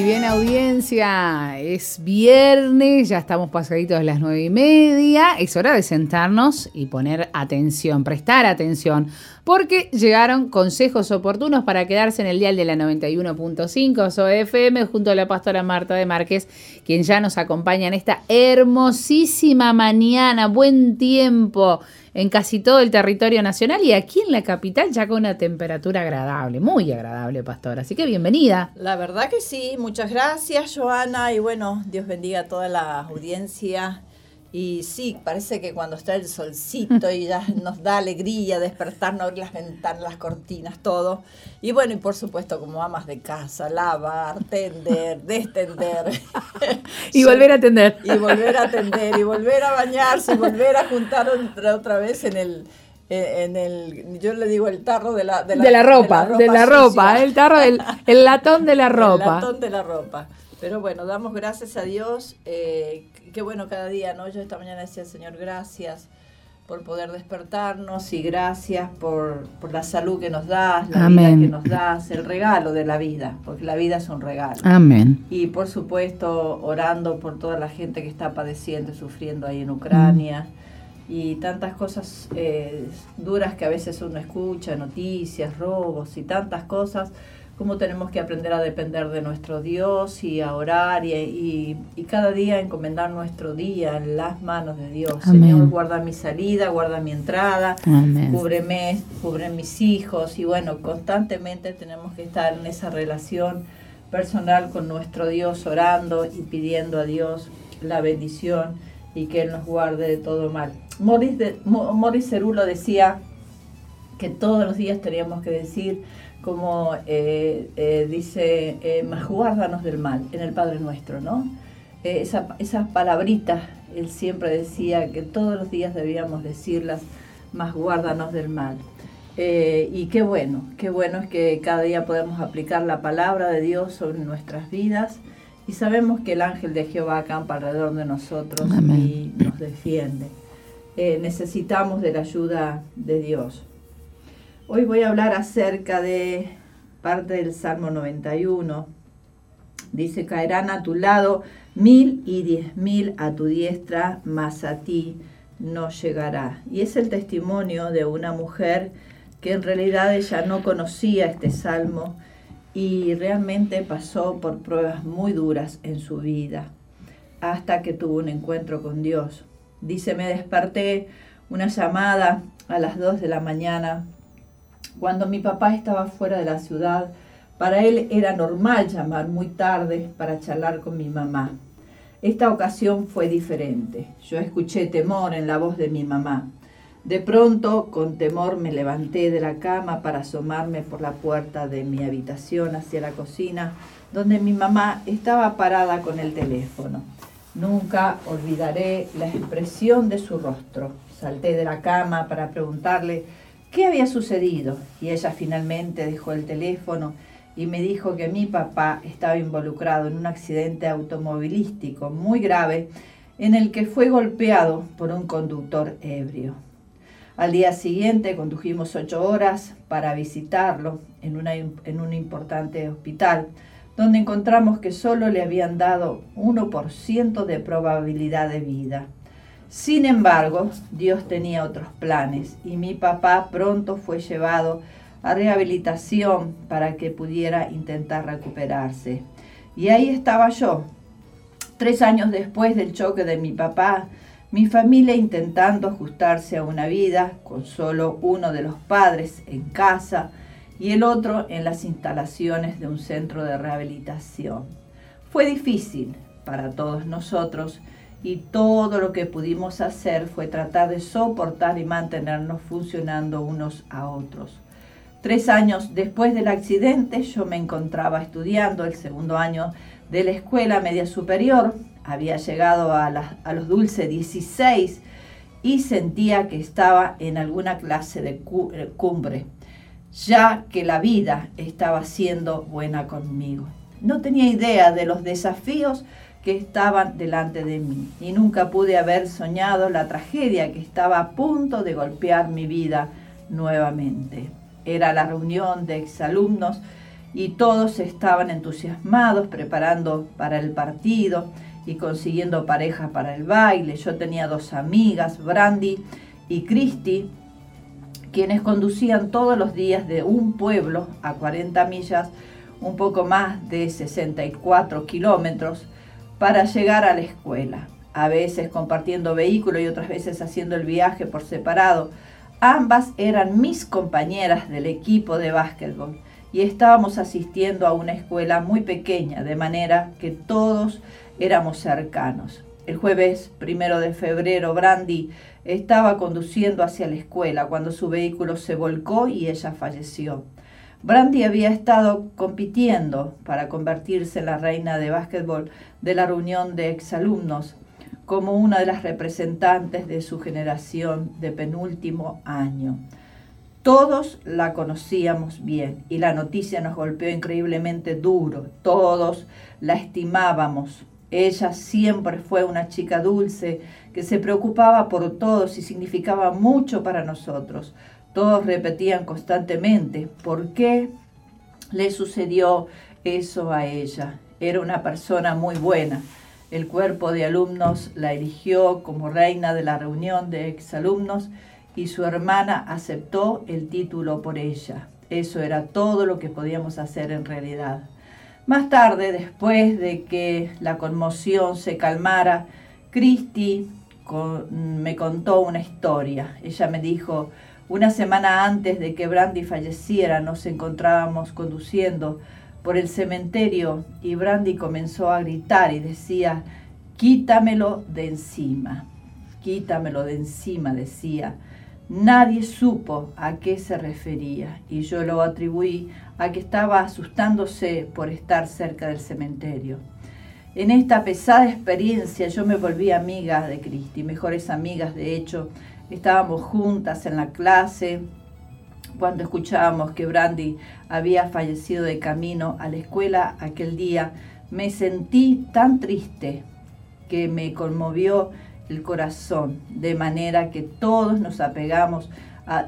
Y bien, audiencia, es viernes, ya estamos pasaditos de las nueve y media. Es hora de sentarnos y poner atención, prestar atención, porque llegaron consejos oportunos para quedarse en el dial de la 91.5 SOFM junto a la pastora Marta de Márquez, quien ya nos acompaña en esta hermosísima mañana. Buen tiempo en casi todo el territorio nacional y aquí en la capital ya con una temperatura agradable, muy agradable, pastor. Así que bienvenida. La verdad que sí, muchas gracias, Joana, y bueno, Dios bendiga a toda la audiencia y sí, parece que cuando está el solcito y ya nos da alegría despertarnos, abrir las ventanas, las cortinas, todo. Y bueno, y por supuesto, como amas de casa, lavar, tender, destender. y volver a atender. Y volver a atender, y volver a bañarse, y volver a juntar otra, otra vez en el, en el, yo le digo el tarro de la, de la, ropa, de la ropa, el tarro, del, el latón de la ropa. El latón de la ropa. Pero bueno, damos gracias a Dios. Eh, qué bueno cada día, ¿no? Yo esta mañana decía, Señor, gracias por poder despertarnos y gracias por, la salud que nos das, la vida que nos das, el regalo de la vida, porque la vida es un regalo. Amén. Y por supuesto, orando por toda la gente que está padeciendo y sufriendo ahí en Ucrania. Y tantas cosas eh, duras que a veces uno escucha, noticias, robos y tantas cosas cómo tenemos que aprender a depender de nuestro Dios y a orar y, cada día encomendar nuestro día en las manos de Dios. Señor, guarda mi salida, guarda mi entrada, cúbreme, cubre mis hijos y bueno, constantemente tenemos que estar en esa relación personal con nuestro Dios, orando y pidiendo a Dios la bendición y que Él nos guarde de todo mal. Morris, de, Morris Cerulo decía que todos los días teníamos que decir, como eh, eh, dice, eh, más guárdanos del mal, en el Padre Nuestro, ¿no? esa, esas palabritas, él siempre decía que todos los días debíamos decirlas, más guárdanos del mal. y qué bueno, qué bueno es que cada día podemos aplicar la palabra de Dios sobre nuestras vidas y sabemos que el ángel de Jehová acampa alrededor de nosotros y nos defiende. necesitamos de la ayuda de Dios. Hoy voy a hablar acerca de parte del Salmo 91. Dice, caerán a tu lado mil y diez mil a tu diestra, mas a ti no llegará. Y es el testimonio de una mujer que en realidad ella no conocía este salmo y realmente pasó por pruebas muy duras en su vida hasta que tuvo un encuentro con Dios. Dice, me desperté una llamada a las dos de la mañana cuando mi papá estaba fuera de la ciudad, para él era normal llamar muy tarde para charlar con mi mamá. Esta ocasión fue diferente. Yo escuché temor en la voz de mi mamá. De pronto, con temor, me levanté de la cama para asomarme por la puerta de mi habitación hacia la cocina, donde mi mamá estaba parada con el teléfono. Nunca olvidaré la expresión de su rostro. Salté de la cama para preguntarle qué había sucedido y ella finalmente dejó el teléfono y me dijo que mi papá estaba involucrado en un accidente automovilístico muy grave en el que fue golpeado por un conductor ebrio. Al día siguiente condujimos ocho horas para visitarlo en, un importante hospital, donde encontramos que solo le habían dado 1% de probabilidad de vida. Sin embargo, Dios tenía otros planes y mi papá pronto fue llevado a rehabilitación para que pudiera intentar recuperarse. Y ahí estaba yo, tres años después del choque de mi papá, mi familia intentando ajustarse a una vida con solo uno de los padres en casa y el otro en las instalaciones de un centro de rehabilitación. Fue difícil para todos nosotros y todo lo que pudimos hacer fue tratar de soportar y mantenernos funcionando unos a otros. Tres años después del accidente yo me encontraba estudiando el segundo año de la escuela media superior, había llegado a, los dulces 16 y sentía que estaba en alguna clase de eh, cumbre, ya que la vida estaba siendo buena conmigo. No tenía idea de los desafíos que estaban delante de mí y nunca pude haber soñado la tragedia que estaba a punto de golpear mi vida nuevamente. Era la reunión de exalumnos y todos estaban entusiasmados preparando para el partido y consiguiendo pareja para el baile. Yo tenía dos amigas, Brandy y Christy, quienes conducían todos los días de un pueblo a 40 millas, un poco más de 64 kilómetros, para llegar a la escuela, a veces compartiendo vehículo y otras veces haciendo el viaje por separado. Ambas eran mis compañeras del equipo de básquetbol y estábamos asistiendo a una escuela muy pequeña, de manera que todos éramos cercanos. El jueves primero de febrero, Brandy estaba conduciendo hacia la escuela cuando su vehículo se volcó y ella falleció. Brandy había estado compitiendo para convertirse en la reina de básquetbol de la reunión de exalumnos como una de las representantes de su generación de penúltimo año. Todos la conocíamos bien y la noticia nos golpeó increíblemente duro. Todos la estimábamos. Ella siempre fue una chica dulce que se preocupaba por todos y significaba mucho para nosotros. Todos repetían constantemente, ¿por qué le sucedió eso a ella? Era una persona muy buena. El cuerpo de alumnos la eligió como reina de la reunión de exalumnos y su hermana aceptó el título por ella. Eso era todo lo que podíamos hacer en realidad. Más tarde, después de que la conmoción se calmara, Me contó una historia. Ella me dijo, una semana antes de que Brandy falleciera, nos encontrábamos conduciendo por el cementerio y Brandy comenzó a gritar y decía, quítamelo de encima, quítamelo de encima, decía. Nadie supo a qué se refería y yo lo atribuí a que estaba asustándose por estar cerca del cementerio. En esta pesada experiencia yo me volví amiga de Cristi, mejores amigas de hecho, Estábamos juntas en la clase cuando escuchábamos que Brandy había fallecido de camino a la escuela aquel día. Me sentí tan triste que me conmovió el corazón, de manera que todos nos apegamos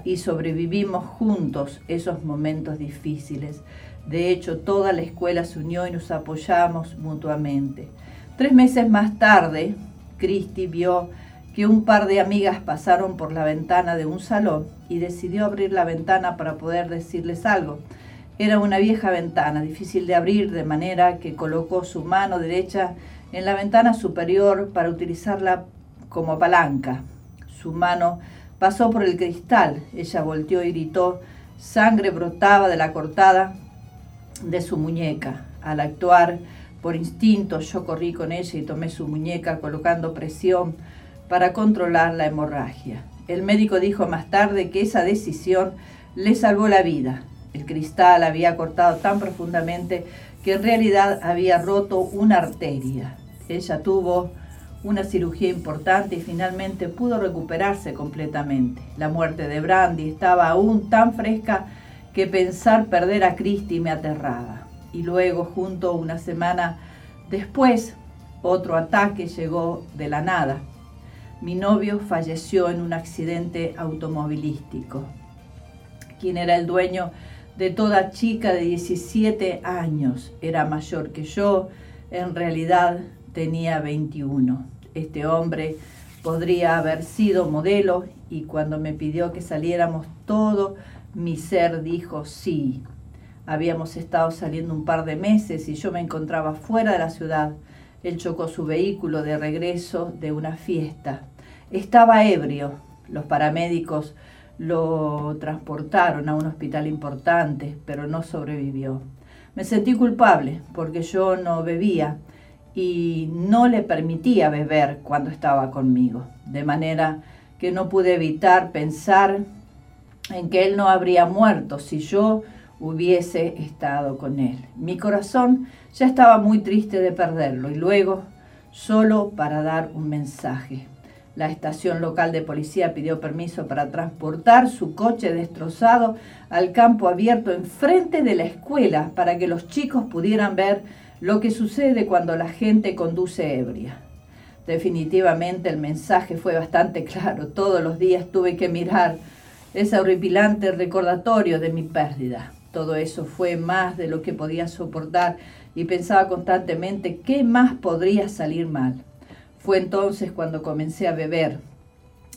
y sobrevivimos juntos esos momentos difíciles. De hecho, toda la escuela se unió y nos apoyamos mutuamente. Tres meses más tarde, Christy vio que un par de amigas pasaron por la ventana de un salón y decidió abrir la ventana para poder decirles algo. Era una vieja ventana, difícil de abrir, de manera que colocó su mano derecha en la ventana superior para utilizarla como palanca. Su mano pasó por el cristal, ella volteó y gritó, sangre brotaba de la cortada de su muñeca. Al actuar por instinto, yo corrí con ella y tomé su muñeca colocando presión para controlar la hemorragia. El médico dijo más tarde que esa decisión le salvó la vida. El cristal había cortado tan profundamente que en realidad había roto una arteria. Ella tuvo una cirugía importante y finalmente pudo recuperarse completamente. La muerte de Brandy estaba aún tan fresca que pensar perder a Christy me aterraba. Y luego, junto una semana después, otro ataque llegó de la nada mi novio falleció en un accidente automovilístico. Quien era el dueño de toda chica de 17 años era mayor que yo, en realidad tenía 21. Este hombre podría haber sido modelo y cuando me pidió que saliéramos todo Mi ser dijo sí. Habíamos estado saliendo un par de meses y yo me encontraba fuera de la ciudad. Él chocó su vehículo de regreso de una fiesta. Estaba ebrio. Los paramédicos lo transportaron a un hospital importante, pero no sobrevivió. Me sentí culpable porque yo no bebía y no le permitía beber cuando estaba conmigo, de manera que no pude evitar pensar en que él no habría muerto si yo hubiese estado con él. Mi corazón ya estaba muy triste de perderlo y luego solo para dar un mensaje. La estación local de policía pidió permiso para transportar su coche destrozado al campo abierto enfrente de la escuela para que los chicos pudieran ver lo que sucede cuando la gente conduce ebria. Definitivamente el mensaje fue bastante claro. Todos los días tuve que mirar ese horripilante recordatorio de mi pérdida. Todo eso fue más de lo que podía soportar y pensaba constantemente qué más podría salir mal. Fue entonces cuando comencé a beber,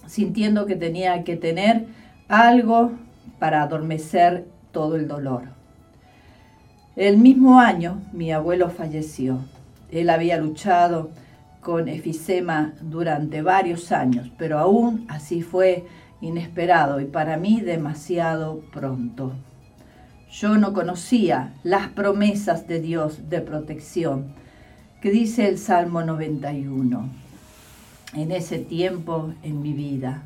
sintiendo que tenía que tener algo para adormecer todo el dolor. El mismo año mi abuelo falleció. Él había luchado con efisema durante varios años, pero aún así fue inesperado y para mí demasiado pronto. Yo no conocía las promesas de Dios de protección que dice el Salmo 91. En ese tiempo en mi vida.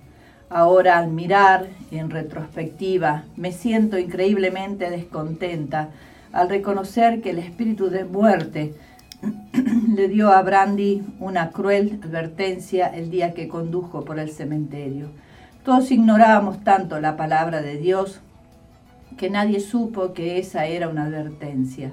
Ahora al mirar en retrospectiva me siento increíblemente descontenta al reconocer que el espíritu de muerte le dio a Brandy una cruel advertencia el día que condujo por el cementerio. Todos ignorábamos tanto la palabra de Dios que nadie supo que esa era una advertencia.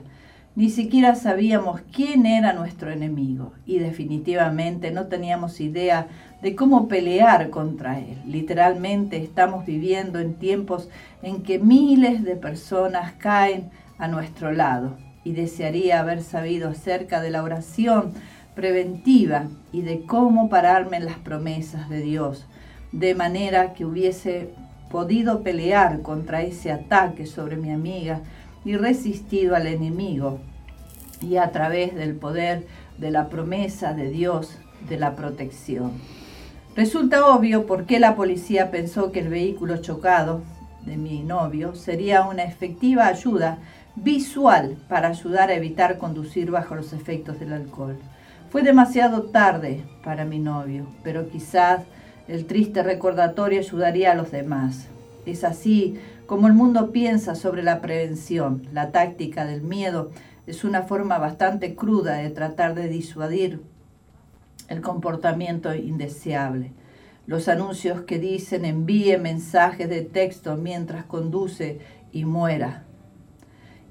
Ni siquiera sabíamos quién era nuestro enemigo y definitivamente no teníamos idea de cómo pelear contra él. Literalmente estamos viviendo en tiempos en que miles de personas caen a nuestro lado y desearía haber sabido acerca de la oración preventiva y de cómo pararme en las promesas de Dios, de manera que hubiese podido pelear contra ese ataque sobre mi amiga y resistido al enemigo y a través del poder de la promesa de Dios de la protección. Resulta obvio por qué la policía pensó que el vehículo chocado de mi novio sería una efectiva ayuda visual para ayudar a evitar conducir bajo los efectos del alcohol. Fue demasiado tarde para mi novio, pero quizás el triste recordatorio ayudaría a los demás. Es así como el mundo piensa sobre la prevención. La táctica del miedo es una forma bastante cruda de tratar de disuadir el comportamiento indeseable. Los anuncios que dicen envíe mensajes de texto mientras conduce y muera.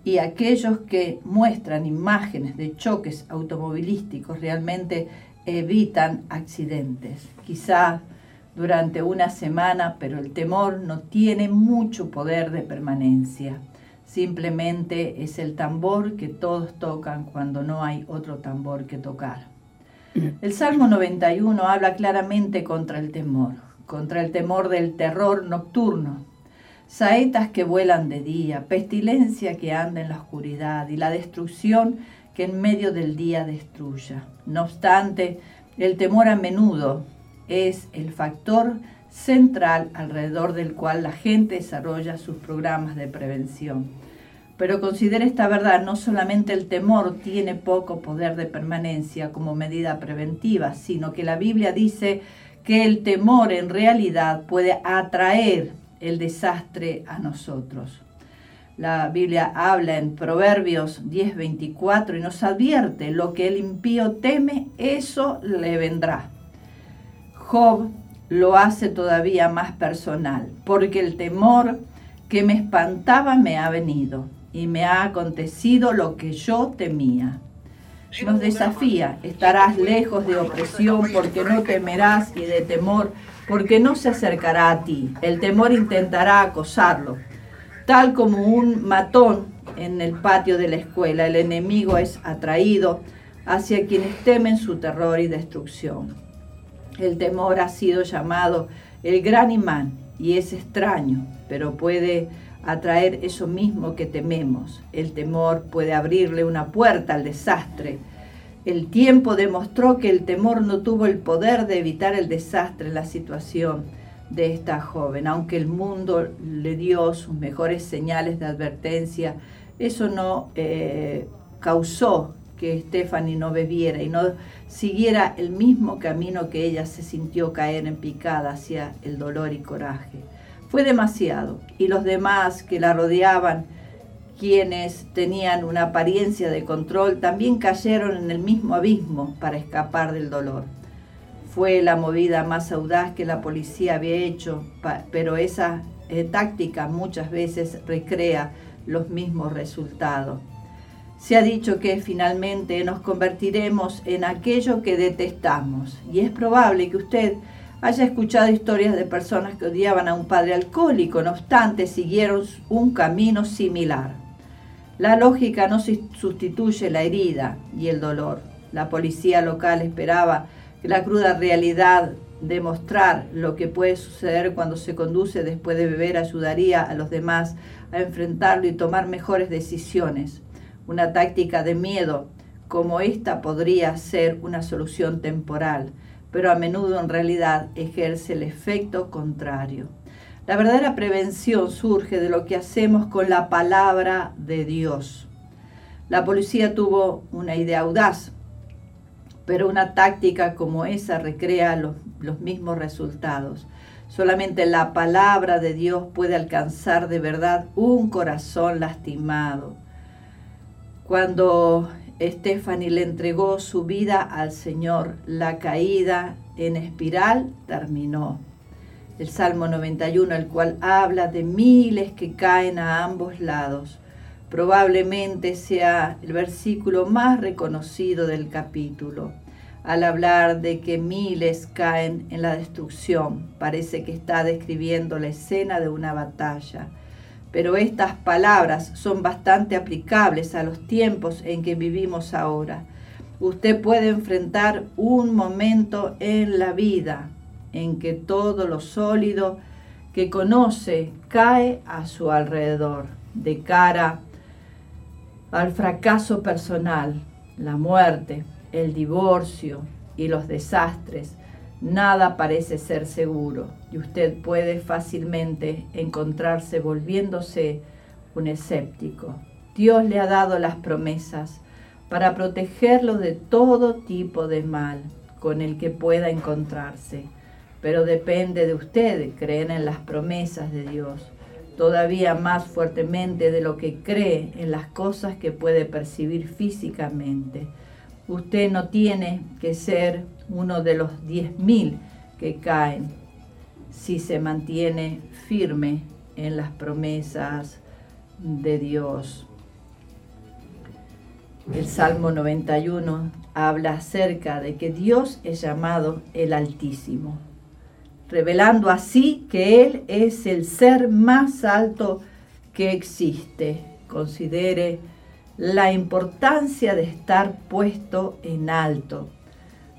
Y aquellos que muestran imágenes de choques automovilísticos realmente evitan accidentes. Quizá durante una semana, pero el temor no tiene mucho poder de permanencia. Simplemente es el tambor que todos tocan cuando no hay otro tambor que tocar. El Salmo 91 habla claramente contra el temor, contra el temor del terror nocturno, saetas que vuelan de día, pestilencia que anda en la oscuridad y la destrucción que en medio del día destruya. No obstante, el temor a menudo es el factor central alrededor del cual la gente desarrolla sus programas de prevención. Pero considera esta verdad, no solamente el temor tiene poco poder de permanencia como medida preventiva, sino que la Biblia dice que el temor en realidad puede atraer el desastre a nosotros. La Biblia habla en Proverbios 10:24 y nos advierte, lo que el impío teme, eso le vendrá. Job lo hace todavía más personal, porque el temor que me espantaba me ha venido y me ha acontecido lo que yo temía. Nos desafía, estarás lejos de opresión porque no temerás y de temor porque no se acercará a ti. El temor intentará acosarlo, tal como un matón en el patio de la escuela. El enemigo es atraído hacia quienes temen su terror y destrucción. El temor ha sido llamado el gran imán y es extraño, pero puede atraer eso mismo que tememos. El temor puede abrirle una puerta al desastre. El tiempo demostró que el temor no tuvo el poder de evitar el desastre la situación de esta joven. Aunque el mundo le dio sus mejores señales de advertencia, eso no eh, causó que Stephanie no bebiera y no siguiera el mismo camino que ella se sintió caer en picada hacia el dolor y coraje. Fue demasiado y los demás que la rodeaban, quienes tenían una apariencia de control, también cayeron en el mismo abismo para escapar del dolor. Fue la movida más audaz que la policía había hecho, pero esa eh, táctica muchas veces recrea los mismos resultados. Se ha dicho que finalmente nos convertiremos en aquello que detestamos y es probable que usted haya escuchado historias de personas que odiaban a un padre alcohólico, no obstante siguieron un camino similar. La lógica no sustituye la herida y el dolor. La policía local esperaba que la cruda realidad de mostrar lo que puede suceder cuando se conduce después de beber ayudaría a los demás a enfrentarlo y tomar mejores decisiones. Una táctica de miedo como esta podría ser una solución temporal, pero a menudo en realidad ejerce el efecto contrario. La verdadera prevención surge de lo que hacemos con la palabra de Dios. La policía tuvo una idea audaz, pero una táctica como esa recrea los, los, mismos resultados. Solamente la palabra de Dios puede alcanzar de verdad un corazón lastimado. Cuando Stephanie le entregó su vida al Señor, la caída en espiral terminó. El Salmo 91, el cual habla de miles que caen a ambos lados, probablemente sea el versículo más reconocido del capítulo. Al hablar de que miles caen en la destrucción, parece que está describiendo la escena de una batalla pero estas palabras son bastante aplicables a los tiempos en que vivimos ahora. Usted puede enfrentar un momento en la vida en que todo lo sólido que conoce cae a su alrededor, de cara al fracaso personal, la muerte, el divorcio y los desastres Nada parece ser seguro y usted puede fácilmente encontrarse volviéndose un escéptico. Dios le ha dado las promesas para protegerlo de todo tipo de mal con el que pueda encontrarse, pero depende de usted creer en las promesas de Dios todavía más fuertemente de lo que cree en las cosas que puede percibir físicamente. Usted no tiene que ser uno de los 10.000 que caen si se mantiene firme en las promesas de Dios. El Salmo 91 habla acerca de que Dios es llamado el Altísimo, revelando así que Él es el ser más alto que existe. Considere la importancia de estar puesto en alto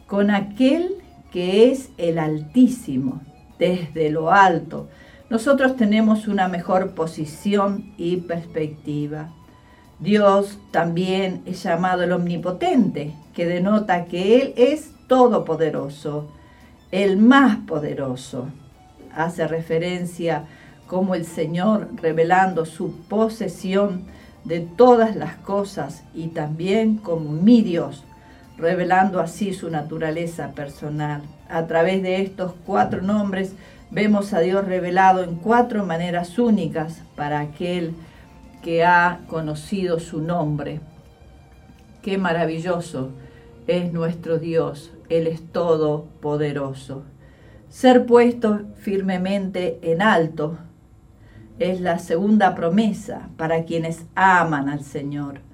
con aquel que es el Altísimo, desde lo alto. Nosotros tenemos una mejor posición y perspectiva. Dios también es llamado el Omnipotente, que denota que Él es todopoderoso, el más poderoso. Hace referencia como el Señor revelando su posesión de todas las cosas y también como mi Dios revelando así su naturaleza personal. A través de estos cuatro nombres vemos a Dios revelado en cuatro maneras únicas para aquel que ha conocido su nombre. Qué maravilloso es nuestro Dios, Él es todopoderoso. Ser puesto firmemente en alto es la segunda promesa para quienes aman al Señor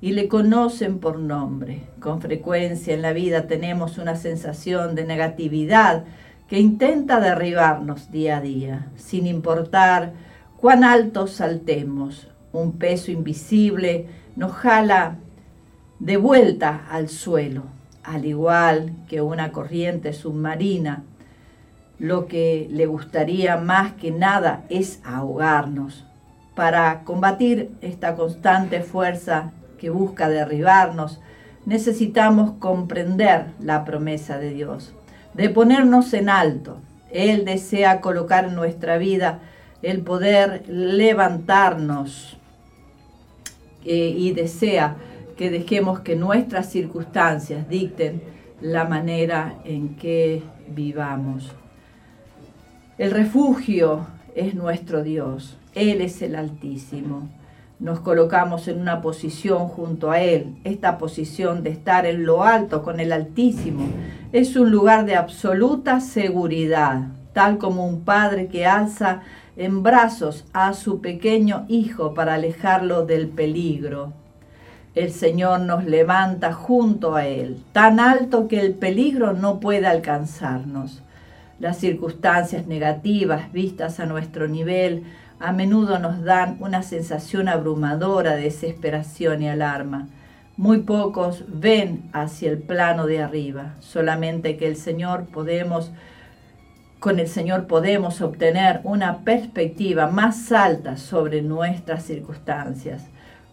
y le conocen por nombre. Con frecuencia en la vida tenemos una sensación de negatividad que intenta derribarnos día a día, sin importar cuán alto saltemos. Un peso invisible nos jala de vuelta al suelo, al igual que una corriente submarina. Lo que le gustaría más que nada es ahogarnos, Para combatir esta constante fuerza que busca derribarnos, necesitamos comprender la promesa de Dios, de ponernos en alto. Él desea colocar en nuestra vida el poder levantarnos eh, y desea que dejemos que nuestras circunstancias dicten la manera en que vivamos. El refugio es nuestro Dios, Él es el Altísimo. Nos colocamos en una posición junto a Él. Esta posición de estar en lo alto con el Altísimo es un lugar de absoluta seguridad, tal como un padre que alza en brazos a su pequeño hijo para alejarlo del peligro el Señor nos levanta junto a Él, tan alto que el peligro no puede alcanzarnos. Las circunstancias negativas vistas a nuestro nivel a menudo nos dan una sensación abrumadora de desesperación y alarma. Muy pocos ven hacia el plano de arriba, solamente que el Señor podemos con el Señor podemos obtener una perspectiva más alta sobre nuestras circunstancias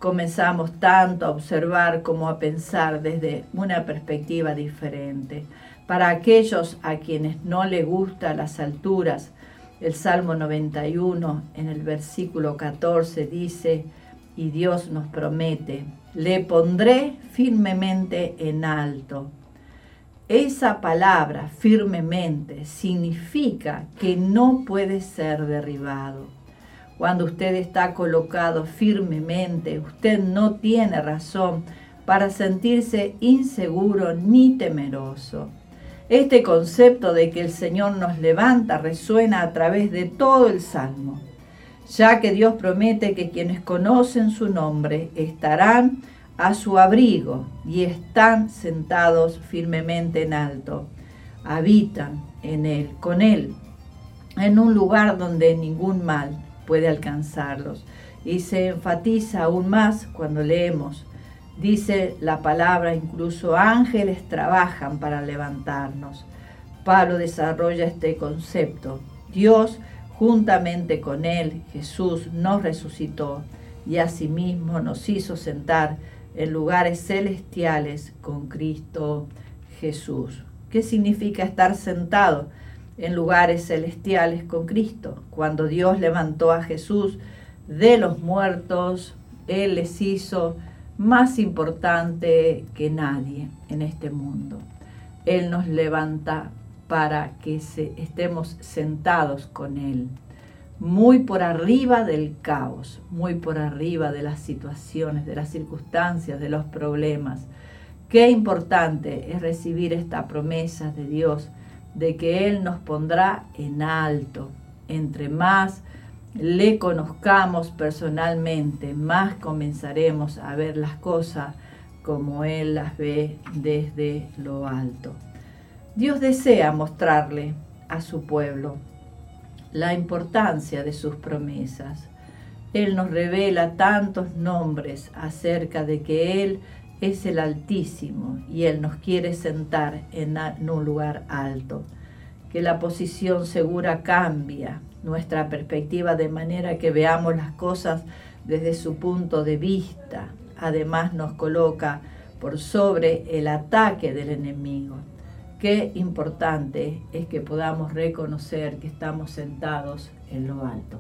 comenzamos tanto a observar como a pensar desde una perspectiva diferente. Para aquellos a quienes no les gustan las alturas, el Salmo 91 en el versículo 14 dice, y Dios nos promete, le pondré firmemente en alto. Esa palabra firmemente significa que no puede ser derribado. Cuando usted está colocado firmemente, usted no tiene razón para sentirse inseguro ni temeroso. Este concepto de que el Señor nos levanta resuena a través de todo el Salmo, ya que Dios promete que quienes conocen su nombre estarán a su abrigo y están sentados firmemente en alto. Habitan en Él, con Él, en un lugar donde ningún mal puede alcanzarlos. Y se enfatiza aún más cuando leemos. Dice la palabra, incluso ángeles trabajan para levantarnos. Pablo desarrolla este concepto. Dios, juntamente con él, Jesús, nos resucitó y asimismo nos hizo sentar en lugares celestiales con Cristo Jesús. ¿Qué significa estar sentado? en lugares celestiales con Cristo. Cuando Dios levantó a Jesús de los muertos, Él les hizo más importante que nadie en este mundo. Él nos levanta para que estemos sentados con Él, muy por arriba del caos, muy por arriba de las situaciones, de las circunstancias, de los problemas. Qué importante es recibir esta promesa de Dios de que Él nos pondrá en alto. Entre más le conozcamos personalmente, más comenzaremos a ver las cosas como Él las ve desde lo alto. Dios desea mostrarle a su pueblo la importancia de sus promesas. Él nos revela tantos nombres acerca de que Él es el Altísimo y Él nos quiere sentar en, un lugar alto. Que la posición segura cambia nuestra perspectiva de manera que veamos las cosas desde su punto de vista. Además nos coloca por sobre el ataque del enemigo. Qué importante es que podamos reconocer que estamos sentados en lo alto.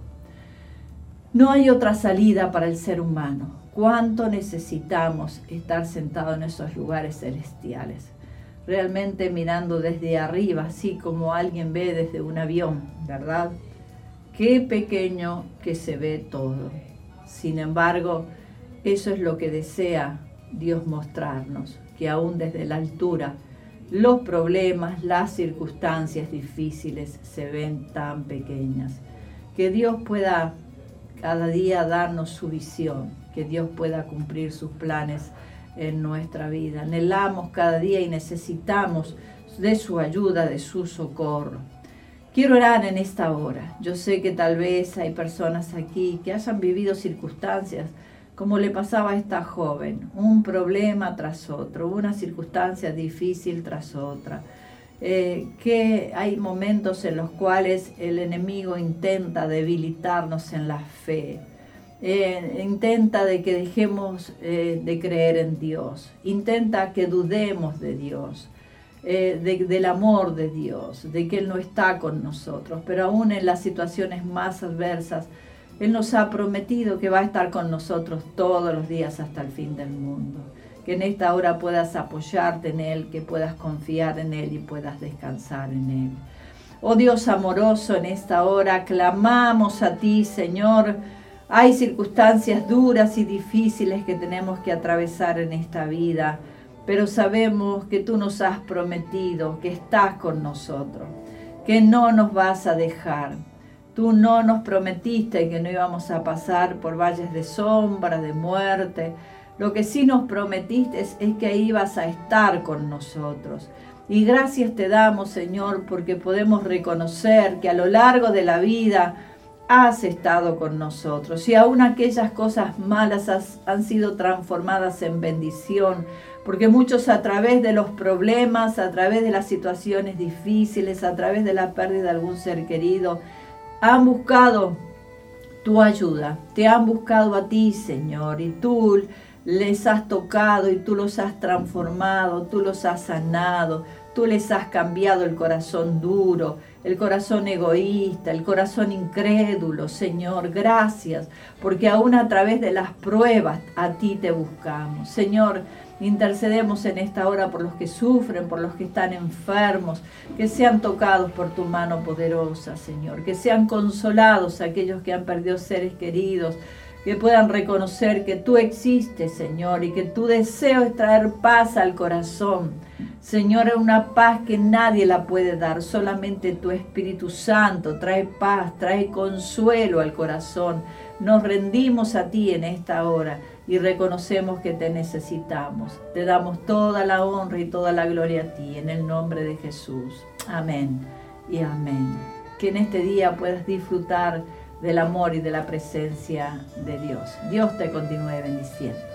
No hay otra salida para el ser humano cuánto necesitamos estar sentados en esos lugares celestiales. Realmente mirando desde arriba, así como alguien ve desde un avión, ¿verdad? Qué pequeño que se ve todo. Sin embargo, eso es lo que desea Dios mostrarnos, que aún desde la altura los problemas, las circunstancias difíciles se ven tan pequeñas. Que Dios pueda cada día darnos su visión que Dios pueda cumplir sus planes en nuestra vida. Anhelamos cada día y necesitamos de su ayuda, de su socorro. Quiero orar en esta hora. Yo sé que tal vez hay personas aquí que hayan vivido circunstancias como le pasaba a esta joven, un problema tras otro, una circunstancia difícil tras otra. Eh, que hay momentos en los cuales el enemigo intenta debilitarnos en la fe, Eh, intenta de que dejemos eh, de creer en Dios, intenta que dudemos de Dios, eh, del amor de Dios, de que Él no está con nosotros, pero aún en las situaciones más adversas, Él nos ha prometido que va a estar con nosotros todos los días hasta el fin del mundo. Que en esta hora puedas apoyarte en Él, que puedas confiar en Él y puedas descansar en Él. Oh Dios amoroso, en esta hora clamamos a ti, Señor, hay circunstancias duras y difíciles que tenemos que atravesar en esta vida, pero sabemos que tú nos has prometido que estás con nosotros, que no nos vas a dejar. Tú no nos prometiste que no íbamos a pasar por valles de sombra, de muerte. Lo que sí nos prometiste es, que ibas a estar con nosotros. Y gracias te damos, Señor, porque podemos reconocer que a lo largo de la vida has estado con nosotros y aún aquellas cosas malas han sido transformadas en bendición, porque muchos a través de los problemas, a través de las situaciones difíciles, a través de la pérdida de algún ser querido, han buscado tu ayuda, te han buscado a ti, Señor, y tú les has tocado y tú los has transformado, tú los has sanado, tú les has cambiado el corazón duro el corazón egoísta, el corazón incrédulo, Señor, gracias, porque aún a través de las pruebas a ti te buscamos. Señor, intercedemos en esta hora por los que sufren, por los que están enfermos, que sean tocados por tu mano poderosa, Señor, que sean consolados aquellos que han perdido seres queridos, que puedan reconocer que tú existes, Señor, y que tu deseo es traer paz al corazón. Señor, una paz que nadie la puede dar, solamente tu Espíritu Santo trae paz, trae consuelo al corazón. Nos rendimos a ti en esta hora y reconocemos que te necesitamos. Te damos toda la honra y toda la gloria a ti, en el nombre de Jesús. Amén y amén. Que en este día puedas disfrutar del amor y de la presencia de Dios. Dios te continúe bendiciendo.